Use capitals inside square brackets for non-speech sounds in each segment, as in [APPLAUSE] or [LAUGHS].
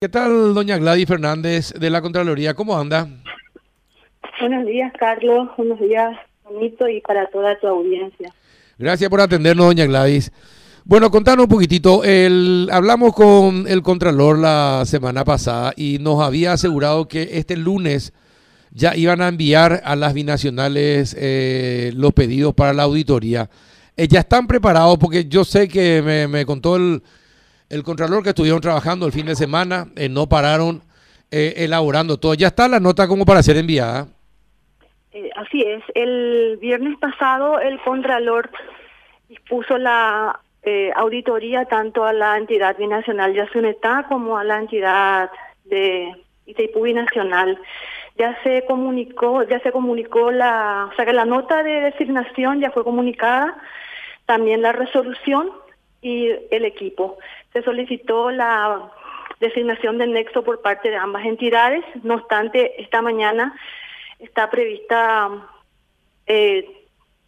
¿Qué tal, doña Gladys Fernández de la Contraloría? ¿Cómo anda? Buenos días, Carlos. Buenos días, bonito y para toda tu audiencia. Gracias por atendernos, doña Gladys. Bueno, contanos un poquitito. El, hablamos con el Contralor la semana pasada y nos había asegurado que este lunes ya iban a enviar a las binacionales eh, los pedidos para la auditoría. Eh, ya están preparados porque yo sé que me, me contó el el Contralor que estuvieron trabajando el fin de semana, eh, no pararon eh, elaborando todo. Ya está la nota como para ser enviada. Eh, así es. El viernes pasado el Contralor dispuso la auditoría tanto a la entidad binacional Yasunetá como a la entidad de Itaipú Binacional. Ya se comunicó, ya se comunicó la, o sea que la nota de designación ya fue comunicada, también la resolución y el equipo se solicitó la designación del nexo por parte de ambas entidades. No obstante, esta mañana está prevista eh,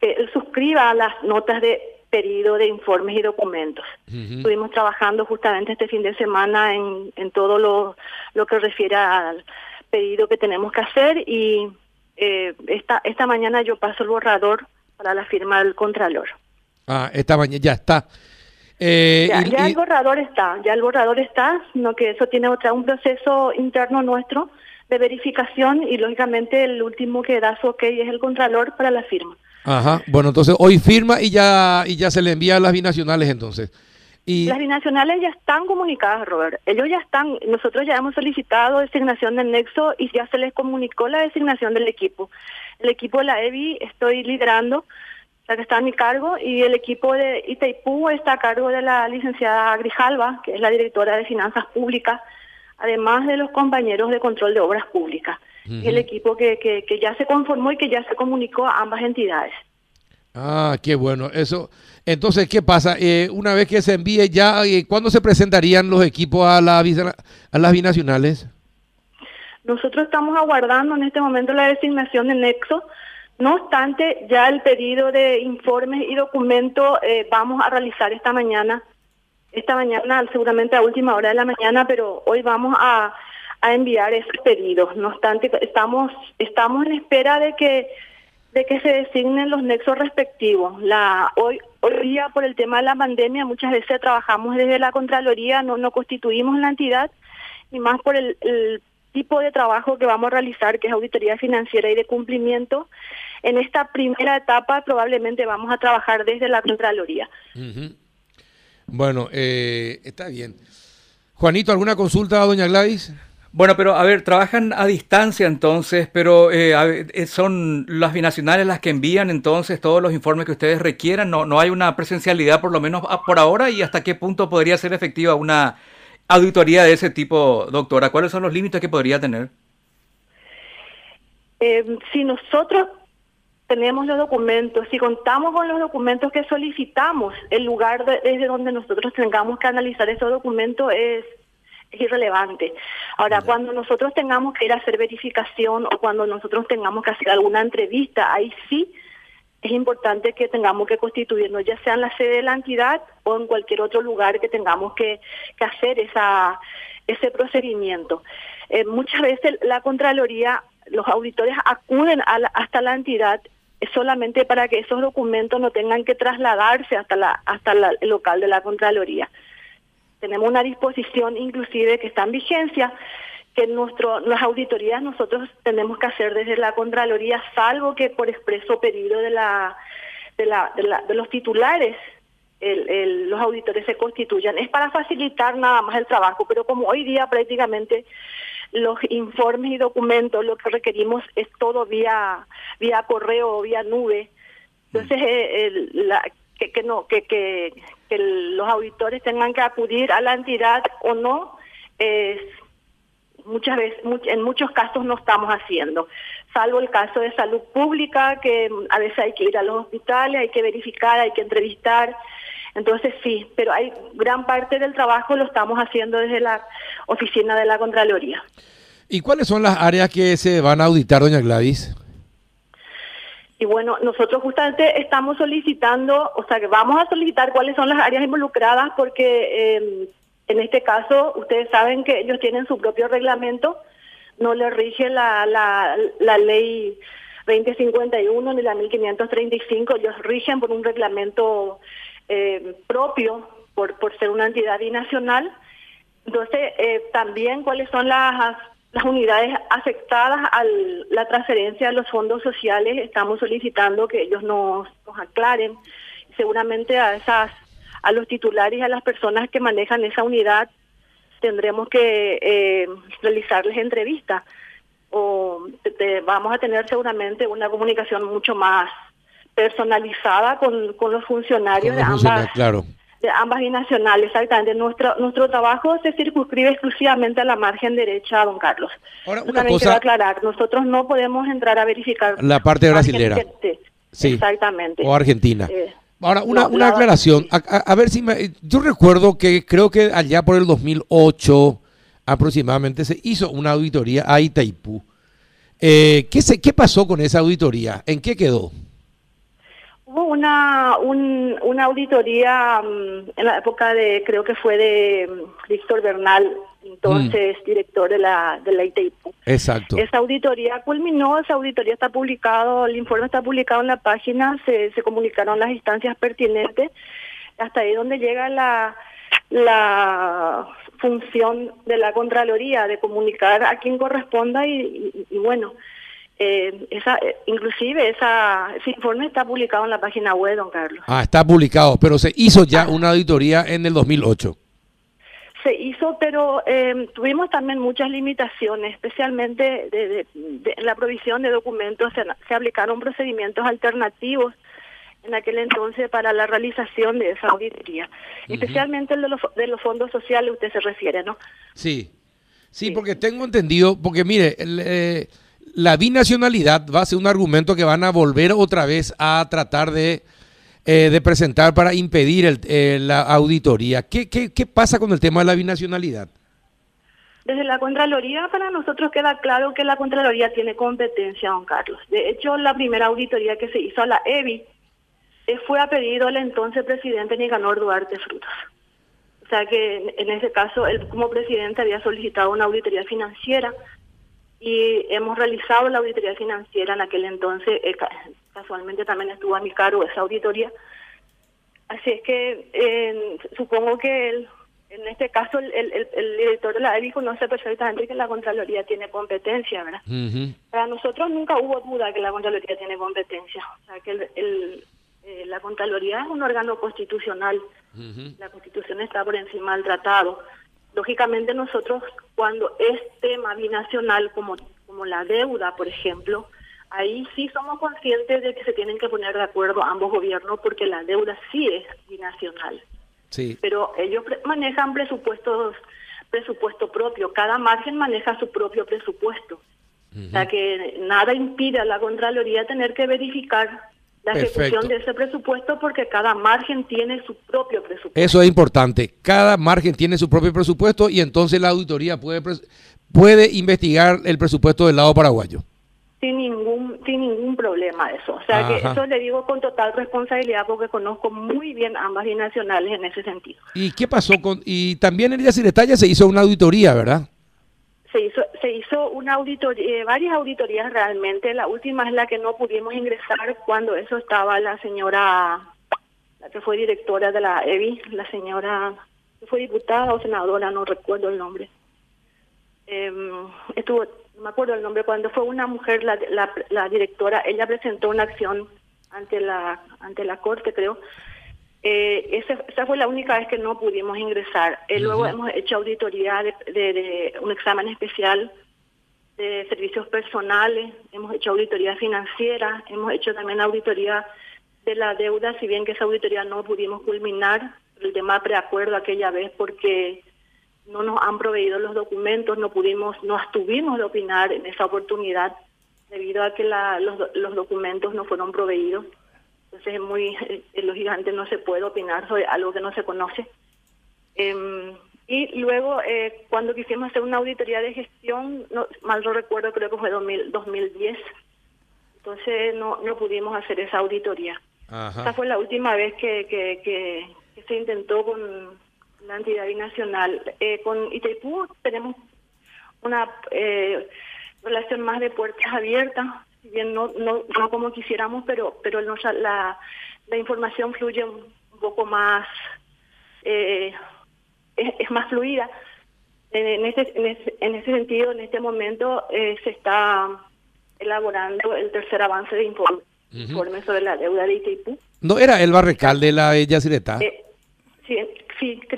que él suscriba las notas de pedido de informes y documentos. Estuvimos trabajando justamente este fin de semana en, en todo lo, lo que refiere al pedido que tenemos que hacer y eh, esta, esta mañana yo paso el borrador para la firma del Contralor. Ah, esta mañana ya está. Eh, ya, el borrador está, ya el borrador está, sino que eso tiene otra un proceso interno nuestro de verificación y lógicamente el último que da su ok es el contralor para la firma. Ajá, bueno, entonces hoy firma y ya y ya se le envía a las binacionales entonces. Y... Las binacionales ya están comunicadas, Robert. Ellos ya están, nosotros ya hemos solicitado designación del nexo y ya se les comunicó la designación del equipo. El equipo de la EBI estoy liderando que está a mi cargo, y el equipo de Itaipú está a cargo de la licenciada Grijalva, que es la directora de Finanzas Públicas, además de los compañeros de control de obras públicas. el equipo que, que, ya se conformó y que ya se comunicó a ambas entidades. Ah, qué bueno. Eso. Entonces, ¿qué pasa? Eh, una vez que se envíe ya, eh, ¿cuándo se presentarían los equipos a, la, a las binacionales? Nosotros estamos aguardando en este momento la designación de Nexo no obstante, ya el pedido de informes y documentos eh, vamos a realizar esta mañana, esta mañana seguramente a última hora de la mañana, pero hoy vamos a, enviar esos pedidos. No obstante, estamos estamos en espera de que de que se designen los nexos respectivos. La hoy hoy día por el tema de la pandemia muchas veces trabajamos desde la contraloría, no no constituimos la entidad y más por el tipo de trabajo que vamos a realizar, que es auditoría financiera y de cumplimiento, en esta primera etapa probablemente vamos a trabajar desde la Contraloría. Bueno, eh, está bien. Juanito, ¿alguna consulta a doña Gladys? Bueno, pero a ver, trabajan a distancia entonces, pero eh, eh, son las binacionales las que envían entonces todos los informes que ustedes requieran. No, no hay una presencialidad por lo menos ah, por ahora y hasta qué punto podría ser efectiva una auditoría de ese tipo, doctora? ¿Cuáles son los límites que podría tener? Eh, si nosotros tenemos los documentos, si contamos con los documentos que solicitamos, el lugar desde donde nosotros tengamos que analizar esos documentos es, irrelevante. Ahora, cuando nosotros tengamos que ir a hacer verificación o cuando nosotros tengamos que hacer alguna entrevista, ahí sí es importante que tengamos que constituirnos, ya sea en la sede de la entidad o en cualquier otro lugar que tengamos que, hacer esa, ese procedimiento. Eh, muchas veces la Contraloría, los auditores acuden hasta la entidad solamente para que esos documentos no tengan que trasladarse hasta, la, hasta el local de la Contraloría. Tenemos una disposición inclusive que está en vigencia que nuestro, las auditorías nosotros tenemos que hacer desde la Contraloría, salvo que por expreso pedido de, la, de, la, de, los titulares los auditores se constituyan. Es para facilitar nada más el trabajo, pero como hoy día prácticamente los informes y documentos lo que requerimos es todo vía vía correo o vía nube. Entonces, eh, la, que, que, no que, que, que los auditores tengan que acudir a la entidad o no es muchas veces, en muchos casos no estamos haciendo, salvo el caso de salud pública, que a veces hay que ir a los hospitales, hay que verificar, hay que entrevistar. Entonces sí, pero hay gran parte del trabajo lo estamos haciendo desde la oficina de la Contraloría. ¿Y cuáles son las áreas que se van a auditar, doña Gladys? Y bueno, nosotros justamente estamos solicitando, o sea, que vamos a solicitar cuáles son las áreas involucradas porque eh, En este caso, ustedes saben que ellos tienen su propio reglamento, no le rige la, la, la ley 2051 ni la 1535, ellos rigen por un reglamento eh, propio, por, por ser una entidad binacional. Entonces, eh, también cuáles son las, las unidades afectadas a la transferencia de los fondos sociales, estamos solicitando que ellos nos, nos aclaren. Seguramente a esas a los titulares y a las personas que manejan esa unidad tendremos que eh, realizarles entrevistas o vamos a tener seguramente una comunicación mucho más personalizada con, con los funcionarios de ambas claro. De ambas binacionales exactamente nuestro nuestro trabajo se circunscribe exclusivamente a la margen derecha don Carlos Ahora, una también cosa- quiero aclarar nosotros no podemos entrar a verificar La parte brasilera. Sí. exactamente O Argentina. Eh, Ahora, una, no, una la- aclaración. A, a- a ver si me, yo recuerdo que creo que allá por el 2008 aproximadamente se hizo una auditoría a Itaipú. Eh, ¿qué, se, ¿Qué pasó con esa auditoría? ¿En qué quedó? Una, un- una auditoría mm, en la época de, creo que fue de mm, Víctor Bernal, entonces director de la, de la ITIPU. Exacto. Esa auditoría culminó, esa auditoría está publicado, el informe está publicado en la página, se, se comunicaron las instancias pertinentes, hasta ahí donde llega la, la función de la Contraloría, de comunicar a quien corresponda y, y- y bueno, eh, esa, eh, inclusive esa, ese informe está publicado en la página web, don Carlos. Ah, está publicado, pero se hizo ya una auditoría en el 2008. Se hizo, pero eh, tuvimos también muchas limitaciones, especialmente de, de- de- en la provisión de documentos. Se, se aplicaron procedimientos alternativos en aquel entonces para la realización de esa auditoría, especialmente el de los, de los fondos sociales, usted se refiere, ¿no? Sí. Sí, Sí. porque tengo entendido, porque mire, el, eh, la binacionalidad va a ser un argumento que van a volver otra vez a tratar de, eh, de presentar para impedir el- eh, la auditoría. ¿Qué, qué, ¿Qué pasa con el tema de la binacionalidad? Desde la Contraloría, para nosotros queda claro que la Contraloría tiene competencia, don Carlos. De hecho, la primera auditoría que se hizo a la EBI eh, fue a pedido del entonces presidente Nicanor Duarte Frutos. O sea que en ese caso, él como presidente había solicitado una auditoría financiera y hemos realizado la auditoría financiera en aquel entonces. eh, ca- casualmente también estuvo a mi cargo esa auditoría. Así es que eh, supongo que él, en este caso el, el- el- el director de la EBI conoce perfectamente que la Contraloría tiene competencia, ¿verdad? Para nosotros nunca hubo duda que la Contraloría tiene competencia. O sea, que el, el, eh, la Contraloría es un órgano constitucional. La Constitución está por encima del tratado. Lógicamente nosotros, cuando es tema binacional como, como la deuda, por ejemplo, ahí sí somos conscientes de que se tienen que poner de acuerdo ambos gobiernos porque la deuda sí es binacional. Sí. pero ellos pre- manejan presupuestos presupuesto propio. Cada margen maneja su propio presupuesto. O sea que nada impide a la contraloría tener que verificar la Perfecto. ejecución de ese presupuesto porque cada margen tiene su propio presupuesto Eso es importante. Cada margen tiene su propio presupuesto y entonces la auditoría puede, puede investigar el presupuesto del lado paraguayo. sin ningún sin ningún problema eso o sea que eso le digo con total responsabilidad porque conozco muy bien ambas binacionales en ese sentido ¿Y qué pasó con.? Y también en Elías Ciretalla se hizo una auditoría, ¿verdad? Se hizo, se hizo una auditoría, eh, varias auditorías realmente. La última es la que no pudimos ingresar cuando eso estaba la señora, la que fue directora de la EBI, la señora, que fue diputada o senadora, no recuerdo el nombre. Em, estuvo, no me acuerdo el nombre, cuando fue una mujer la, la, la directora, ella presentó una acción ante la ante la corte, creo. Eh, esa, esa fue la única vez que no pudimos ingresar. Eh, Luego hemos hecho auditoría de, de- de un examen especial de servicios personales, hemos hecho auditoría financiera, hemos hecho también auditoría de la deuda, si bien que esa auditoría no pudimos culminar el tema preacuerdo aquella vez porque no nos han proveído los documentos, no pudimos, no abstuvimos de opinar en esa oportunidad debido a que la- los, los documentos no fueron proveídos. Entonces es muy, [LAUGHS] eh, lógicamente no se puede opinar sobre algo que no se conoce. Em, y luego, eh, cuando quisimos hacer una auditoría de gestión, no, mal no recuerdo, creo que fue 2000, 2010, entonces no, no pudimos hacer esa auditoría. Esa Ajá. fue la última vez que, que, que, que se intentó con, la entidad binacional. Eh, con Itaipú tenemos una eh, relación más de puertas abiertas, si bien no, no, no como quisiéramos, pero, pero la, la información fluye un, poco más, eh, es, más fluida. En, ese, en, ese, en ese sentido, en este momento eh, se está elaborando el tercer avance de informe, informe sobre la deuda de Itaipú. ¿No era el barrecal de la Yacireta? Eh,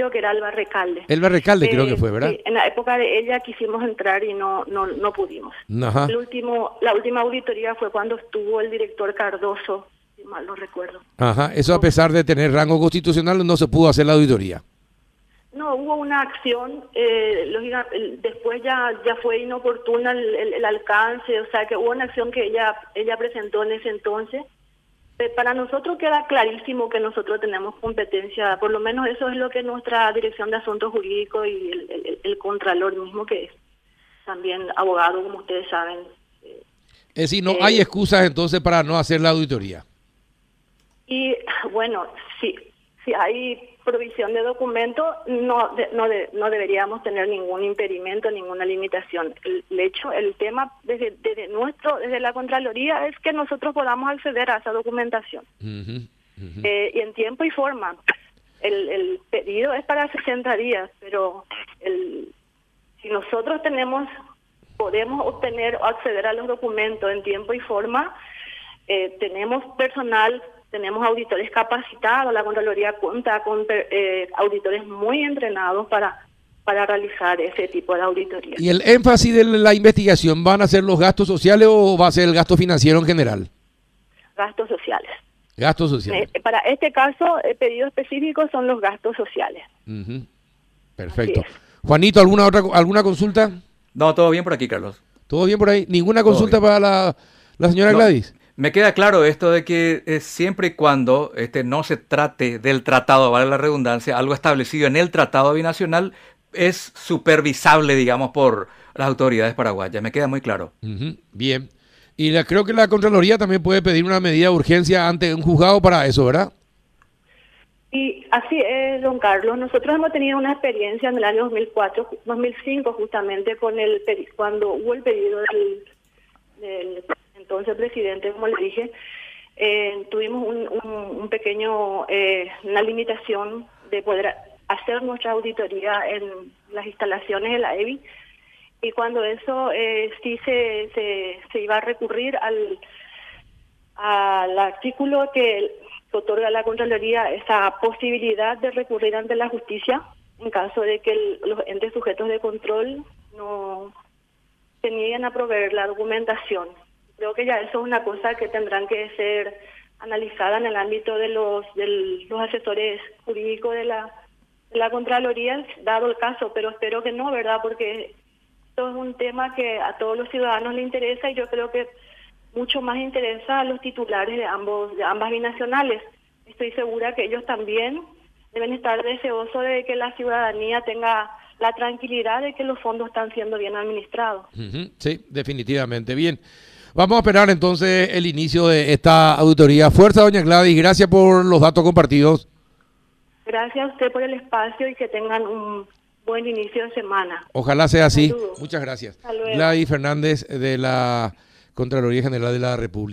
creo que era Alba Recalde. El Recalde creo que fue, ¿verdad? Sí, en la época de ella quisimos entrar y no no, no pudimos. Ajá. El último, la última auditoría fue cuando estuvo el director Cardoso, si mal no recuerdo. Ajá, eso a pesar de tener rango constitucional no se pudo hacer la auditoría. No, hubo una acción, eh, después ya ya fue inoportuna el, el, alcance, o sea que hubo una acción que ella ella presentó en ese entonces eh, para nosotros queda clarísimo que nosotros tenemos competencia, por lo menos eso es lo que nuestra Dirección de Asuntos Jurídicos y el, Contralor mismo, que es también abogado, como ustedes saben. Es decir, no hay eh, excusas entonces para no hacer la auditoría. Y bueno, sí, si hay provisión de documentos, no, no, no deberíamos tener ningún impedimento, ninguna limitación. El, hecho, el tema desde, desde, nuestro, desde la Contraloría es que nosotros podamos acceder a esa documentación. Eh, y en tiempo y forma. El, el pedido es para 60 días, pero el, si nosotros tenemos, podemos obtener o acceder a los documentos en tiempo y forma, eh, tenemos personal tenemos auditores capacitados, la Contraloría cuenta con eh, auditores muy entrenados para, para realizar ese tipo de auditoría. ¿Y el énfasis de la investigación van a ser los gastos sociales o va a ser el gasto financiero en general? Gastos sociales. Gastos sociales. Eh, para este caso, el pedido específico son los gastos sociales. Perfecto. Juanito, ¿alguna otra alguna consulta? No, todo bien por aquí, Carlos. ¿Todo bien por ahí? ¿Ninguna consulta para la, la señora Gladys? Me queda claro esto de que eh, siempre y cuando este, no se trate del tratado, vale la redundancia, algo establecido en el tratado binacional es supervisable, digamos, por las autoridades paraguayas. Me queda muy claro. Bien. Y la, creo que la Contraloría también puede pedir una medida de urgencia ante un juzgado para eso, ¿verdad? Y así es, don Carlos. Nosotros hemos tenido una experiencia en el año 2004, 2005 justamente, con el cuando hubo el pedido del entonces presidente, como le dije, eh, tuvimos un, pequeño, eh, una limitación de poder hacer nuestra auditoría en las instalaciones de la EBI. Y cuando eso eh, sí se, se, iba a recurrir al, al artículo que otorga la Contraloría esa posibilidad de recurrir ante la justicia en caso de que los entes sujetos de control no tenían a proveer la documentación creo que ya eso es una cosa que tendrán que ser analizada en el ámbito de los, de los asesores jurídicos de la, de la Contraloría, dado el caso, pero espero que no, ¿verdad? Porque esto es un tema que a todos los ciudadanos le interesa y yo creo que mucho más interesa a los titulares de ambos de ambas binacionales. Estoy segura que ellos también deben estar deseosos de que la ciudadanía tenga la tranquilidad de que los fondos están siendo bien administrados. Sí, definitivamente. Bien. Vamos a esperar entonces el inicio de esta auditoría. Fuerza, doña Gladys, gracias por los datos compartidos. Gracias a usted por el espacio y que tengan un buen inicio de semana. Ojalá sea así. Muchas gracias. Gladys Fernández de la Contraloría General de la República.